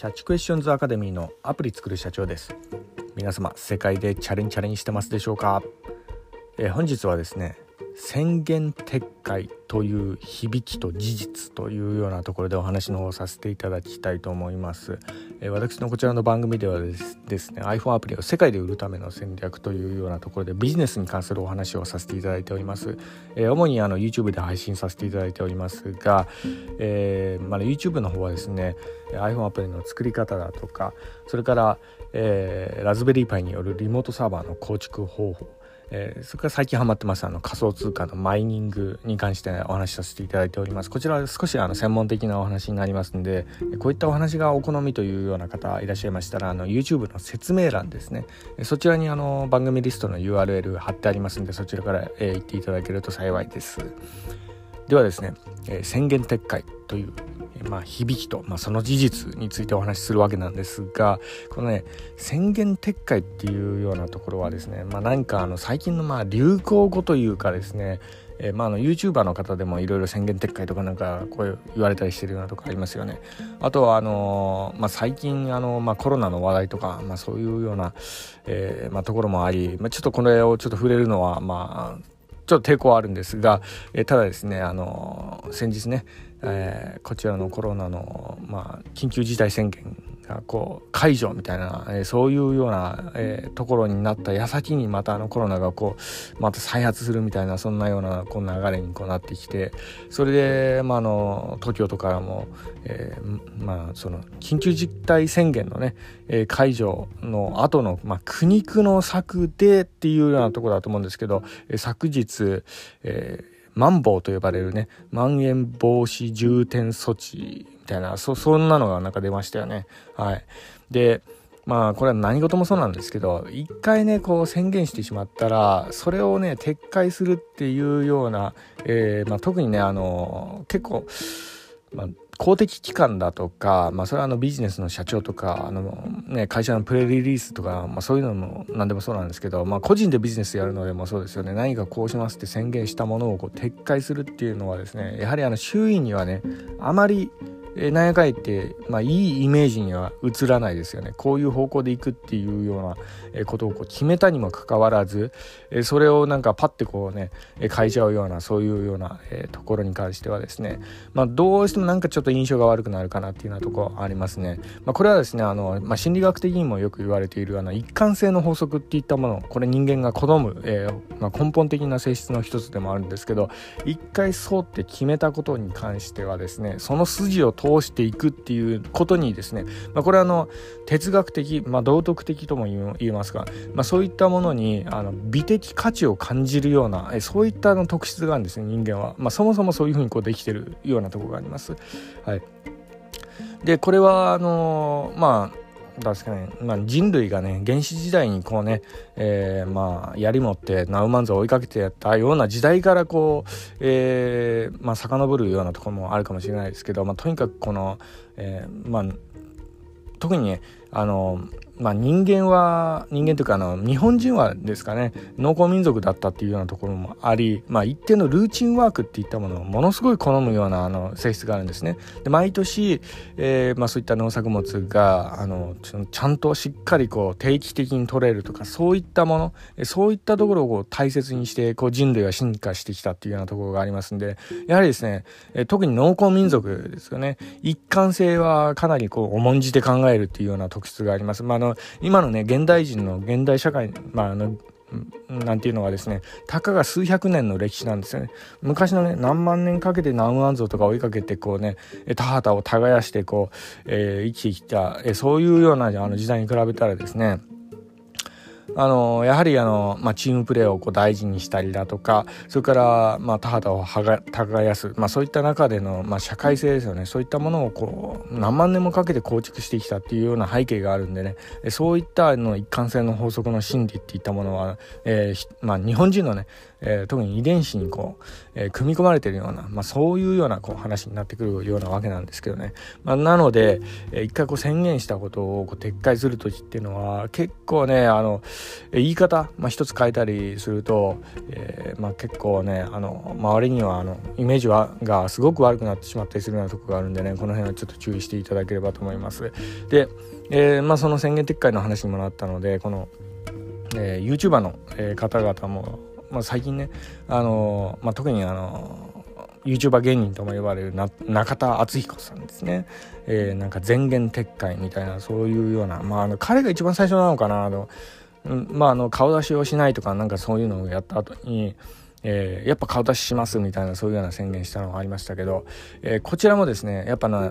キャッチクエスチョンズアカデミーのアプリ作る社長です。皆様世界でチャレンチャレンしてますでしょうか、えー、本日はですね宣言撤回という響きと事実というようなところでお話の方をさせていただきたいと思います、私のこちらの番組ではですね iPhone アプリを世界で売るための戦略というようなところでビジネスに関するお話をさせていただいております、えー、主にあの YouTube で配信させていただいておりますが、えーまあ、YouTube の方はですね iPhone アプリの作り方だとかそれから、えー、ラズベリーパイによるリモートサーバーの構築方法えー、それから最近ハマってますあの仮想通貨のマイニングに関してお話しさせていただいております。こちらは少しあの専門的なお話になりますんでこういったお話がお好みというような方いらっしゃいましたらあの YouTube の説明欄ですね。そちらにあの番組リストの URL 貼ってありますんでそちらから、えー、行っていただけると幸いです。ではですね、えー、宣言撤回というまあ、響きと、まあ、その事実についてお話しするわけなんですがこのね宣言撤回っていうようなところはですね、まあ、何かあの最近のまあ流行語というかですねえー、まあ、あの YouTuber の方でもいろいろ宣言撤回とかなんかこう言われたりしてるようなとこありますよね。あとはあのー、まあ、最近あの、まあ、コロナの話題とか、まあ、そういうような、えまあ、ところもあり、まあ、ちょっとこれをちょっと触れるのはまあちょっと抵抗はあるんですが、え、ただですねあの先日ねえー、こちらのコロナの、まあ、緊急事態宣言がこう解除みたいな、えー、そういうような、えー、ところになった矢先にまたあのコロナがこうまた再発するみたいなそんなようなこう流れにこうなってきてそれで、まあ、あの東京都からも、えーまあ、その緊急事態宣言のね、えー、解除の後の、まあ、苦肉の策でっていうようなところだと思うんですけど、えー、昨日、えーマンボウと呼ばれるね、まん延防止重点措置みたいな、そ、そんなのがなんか出ましたよね。はい。で、まあこれは何事もそうなんですけど一回ねこう宣言してしまったらそれをね撤回するっていうような、えーまあ、特にねあの結構、まあ、公的機関だとか、まあ、それはあのビジネスの社長とかあの、ね、会社のプレリリースとか、まあ、そういうのも何でもそうなんですけど、まあ、個人でビジネスやるのでもそうですよね。何かこうしますって宣言したものをこう撤回するっていうのはですねやはりあの周囲にはねあまりえなんやかん言って、まあ、いいイメージには映らないですよね。こういう方向でいくっていうような、えことをこう決めたにもかかわらず、えそれをなんかパッてこうね変えちゃうようなそういうような、えところに関してはですね、まあ、どうしてもなんかちょっと印象が悪くなるかなっていうようなところありますね、まあ、これはですねあの、まあ、心理学的にもよく言われているあの一貫性の法則っていったものこれ人間が好む、えー、まあ、根本的な性質の一つでもあるんですけど一回そうって決めたことに関してはですねその筋を通していくっていうことにですね、まあ、これはあの哲学的、まあ、道徳的とも言えますが、まあ、そういったものにあの美的価値を感じるようなそういったの特質があるんですね人間は、まあ、そもそもそういうふうにこうできてるようなところがあります。はい、でこれはあのまあ確かに、まあ、人類がね原始時代にこうね、えー、まあ槍持ってナウマンズを追いかけてやったような時代からこう、えー、まあ遡るようなところもあるかもしれないですけど、まあ、とにかくこの、えー、まあ特にねあのまあ、人間は人間というかあの日本人はですかね農耕民族だったっていうようなところもあり、まあ、一定のルーチンワークっていったものをものすごい好むようなあの性質があるんですね。で毎年、えーまあ、そういった農作物があのちゃんとしっかりこう定期的に取れるとかそういったものそういったところをこう大切にしてこう人類は進化してきたっていうようなところがありますんでやはりですね、特に農耕民族ですよね一貫性はかなりこう重んじて考えるっていうような特質があります。ま、あ今のね現代人の現代社会まああのなんていうのはですねたかが数百年の歴史なんですよね。昔のね何万年かけて南安像とか追いかけてこうね田畑を耕してこう、えー、生きてきた、えー、そういうようなあの時代に比べたらですねあのやはりあの、まあ、チームプレーをこう大事にしたりだとかそれから、まあ、田畑を耕す、まあ、そういった中での、まあ、社会性ですよね。そういったものをこう何万年もかけて構築してきたっていうような背景があるんでね。そういったの一貫性の法則の真理っていったものは、えーまあ、日本人のねえー、特に遺伝子にこう、えー、組み込まれてるような、まあ、そういうようなこう話になってくるようなわけなんですけどね、まあ、なので、えー、一回こう宣言したことをこう撤回する時っていうのは結構ねあの言い方、まあ、一つ変えたりすると、えーまあ、結構ねあの周りにはあのイメージはがすごく悪くなってしまったりするようなとこがあるんでねこの辺はちょっと注意していただければと思います。で、えーまあ、その宣言撤回の話にもなったのでこの、えー、YouTuber の、えー、方々も、まあ、最近ね、あの、まあ、特にあの YouTuber 芸人とも呼ばれる中田敦彦さんですね、えー、なんか前言撤回みたいなそういうような、まあ、あの彼が一番最初なのかなあの、まあ、あの顔出しをしないとかなんかそういうのをやった後にえー、やっぱ顔出ししますみたいなそういうような宣言したのがありましたけど、えー、こちらもですねやっぱな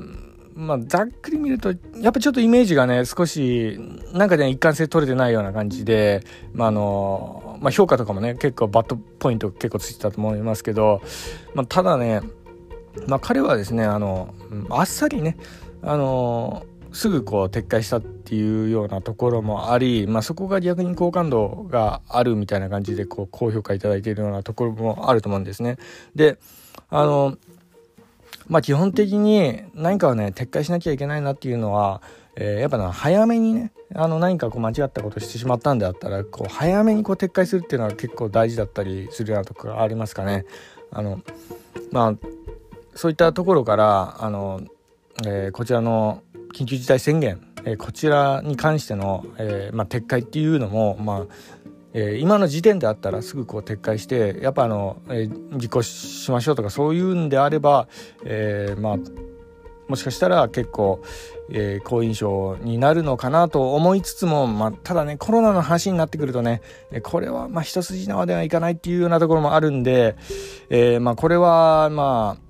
まあ、ざっくり見ると、やっぱちょっとイメージがね、少し、なんかね、一貫性取れてないような感じで、まあ、あの、まあ、評価とかもね、結構バッドポイント結構ついてたと思いますけど、まあ、ただね、まあ、彼はですね、あの、あっさりね、あの、すぐこう撤回したっていうようなところもあり、まあ、そこが逆に好感度があるみたいな感じでこう高評価いただいているようなところもあると思うんですね。であのまあ基本的に何かをね撤回しなきゃいけないなっていうのは、えー、やっぱな早めにねあの何かこう間違ったことをしてしまったんであったらこう早めにこう撤回するっていうのは結構大事だったりするようなところがありますかね。あのまあそういったところからあの、えー、こちらの緊急事態宣言、えー、こちらに関しての、えーまあ、撤回っていうのも、まあ、えー、今の時点であったらすぐこう撤回してやっぱあの、えー、実行しましょうとかそういうんであれば、えー、まあもしかしたら結構、えー、好印象になるのかなと思いつつも、まあ、ただねコロナの話になってくるとねこれはまあ一筋縄ではいかないっていうようなところもあるんで、えー、まあこれはまあ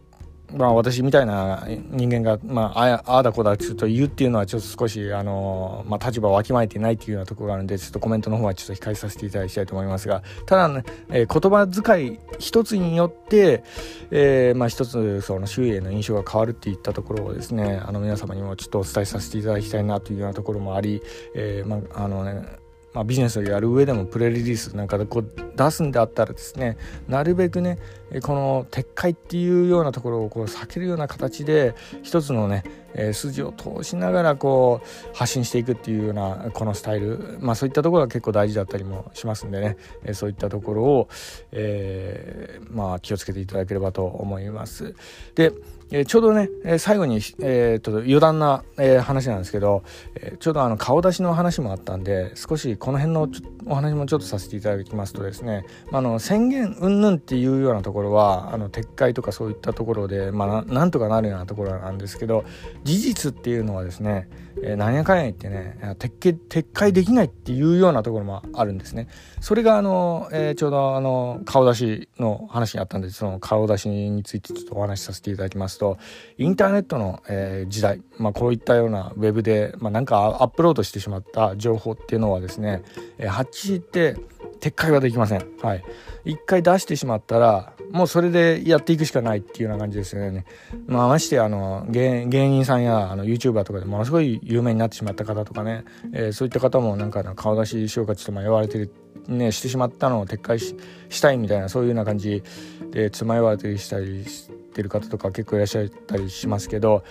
まあ私みたいな人間が、まあ、ああだこだちょっと言うっていうのはちょっと少し、あのまあ、立場をわきまえてないっていうようなところがあるんで、ちょっとコメントの方はちょっと控えさせていただきたいと思いますが、ただね、えー、言葉遣い一つによって、えー、まあ一つその周囲への印象が変わるっていったところをですね、あの皆様にもちょっとお伝えさせていただきたいなというようなところもあり、えー、まあ、あのね、まあ、ビジネスをやる上でもプレリリースなんかでこう出すんであったらですねなるべくねこの撤回っていうようなところをこう避けるような形で一つのね、えー、筋を通しながらこう発信していくっていうようなこのスタイルまあそういったところが結構大事だったりもしますんでね、えー、そういったところを、えー、まあ気をつけていただければと思います。でえ、ちょうどね、え、最後に、えー、と余談な、え、話なんですけど、え、ちょうどあの顔出しの話もあったんで少しこの辺のお話もちょっとさせていただきますとですね、まあ、あの宣言云々っていうようなところはあの撤回とかそういったところで、まあ、なんとかなるようなところなんですけど事実っていうのはですね、えー、何やかんや言ってね撤回撤回できないっていうようなところもあるんですね。それがあの、えー、ちょうどあの顔出しの話にあったんでその顔出しについてちょっとお話しさせていただきますとインターネットの、えー、時代、まあ、こういったようなウェブで、まあ、なんかアップロードしてしまった情報っていうのはですね、えー、発して撤回はできません。はい。一回出してしまったら、もうそれでやっていくしかないっていうような感じですよね。まあ、ましてあの芸人さんやあの YouTuber とかでものすごい有名になってしまった方とかね、えー、そういった方もなんか顔出ししようかちょっとまあ言われてるねしてしまったのを撤回したいみたいなそういうような感じでつま言われたりしたりしててる方とか結構いらっしゃったりしますけど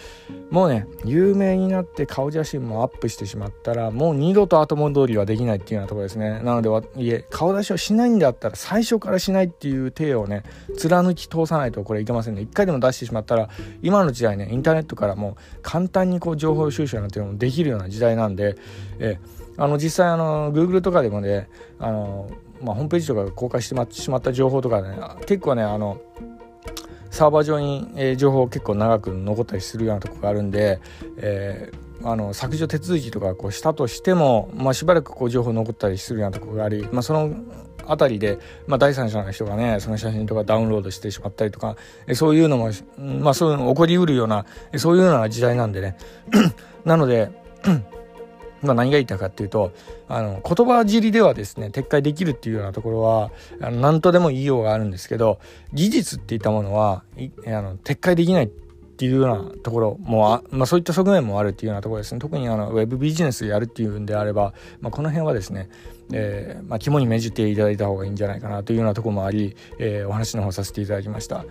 もうね有名になって顔写真もアップしてしまったらもう二度と後戻りはできないっていうようなところですね。なのでいえ顔出しをしないんだったら最初からしないっていう体をね貫き通さないとこれいけませんね。一回でも出してしまったら今の時代ねインターネットからもう簡単にこう情報収集なんていうのもできるような時代なんでえあの実際あの Google とかでもねあの、まあ、ホームページとか公開してしまった情報とかね結構ねあのサーバー上に、えー、情報結構長く残ったりするようなとこがあるんで、えー、あの削除手続きとかこうしたとしても、まあ、しばらくこう情報残ったりするようなとこがあり、まあ、その辺りで、まあ、第三者の人がねその写真とかダウンロードしてしまったりとかそういうのも、まあ、そういうの起こりうるようなそういうような時代なんでね。なのでまあ、何が言いたかっていうとあの言葉尻ではですね撤回できるっていうようなところはあの何とでも言いようがあるんですけど技術っていったものはあの撤回できないっっていうようなところもあ、まあ、そういった側面もあるっていうようなところですね特にあのウェブビジネスやるっていうんであれば、まあ、この辺はですね、えーまあ、肝に銘じていただいた方がいいんじゃないかなというようなところもあり、えー、お話の方させていただきました。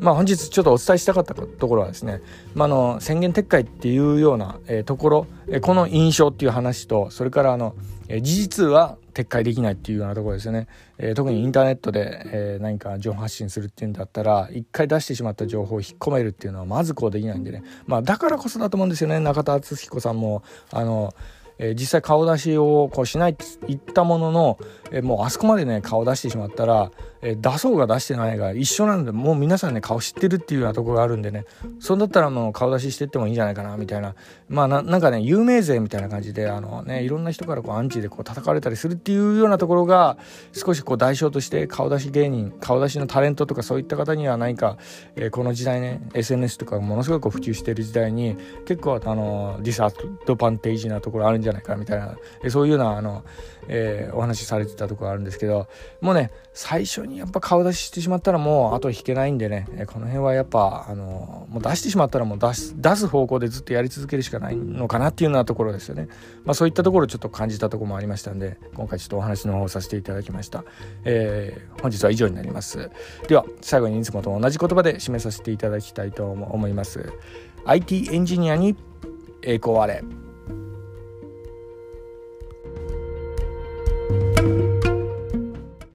まあ、本日ちょっとお伝えしたかったところはですね、まあ、の宣言撤回っていうような、え、ところ、え、この印象っていう話とそれからあの、え、事実は撤回できないっていうようなところですよね、え、特にインターネットで、え、何か情報発信するっていうんだったら一回出してしまった情報を引っ込めるっていうのはまずこうできないんでね、まあ、だからこそだと思うんですよね。中田敦彦さんもあのえー、実際顔出しをこうしないって言ったものの、えー、もうあそこまでね顔出してしまったら、えー、出そうが出してないが一緒なのでもう皆さんね顔知ってるっていうようなとこがあるんでねそんだったらもう顔出ししてってもいいんじゃないかなみたいな。まあなんかね有名税みたいな感じであのねいろんな人からこうアンチでこう叩かれたりするっていうようなところが少しこう代償として顔出し芸人顔出しのタレントとかそういった方には何か、えー、この時代ね SNS とかものすごいこう普及してる時代に結構あのディスアドバンテージなところあるんじゃないかみたいなそういうようなあの、えー、お話しされてたところあるんですけどもうね最初にやっぱ顔出ししてしまったらもう後引けないんでねこの辺はやっぱあのもう出してしまったらもう出す出す方向でずっとやり続けるしかないのかなっていうようなところですよね、まあ、そういったところちょっと感じたところもありましたんで今回ちょっとお話の方をさせていただきました、えー、本日は以上になります。では最後にいつもと同じ言葉で締めさせていただきたいと思います。IT エンジニアに栄光あれ。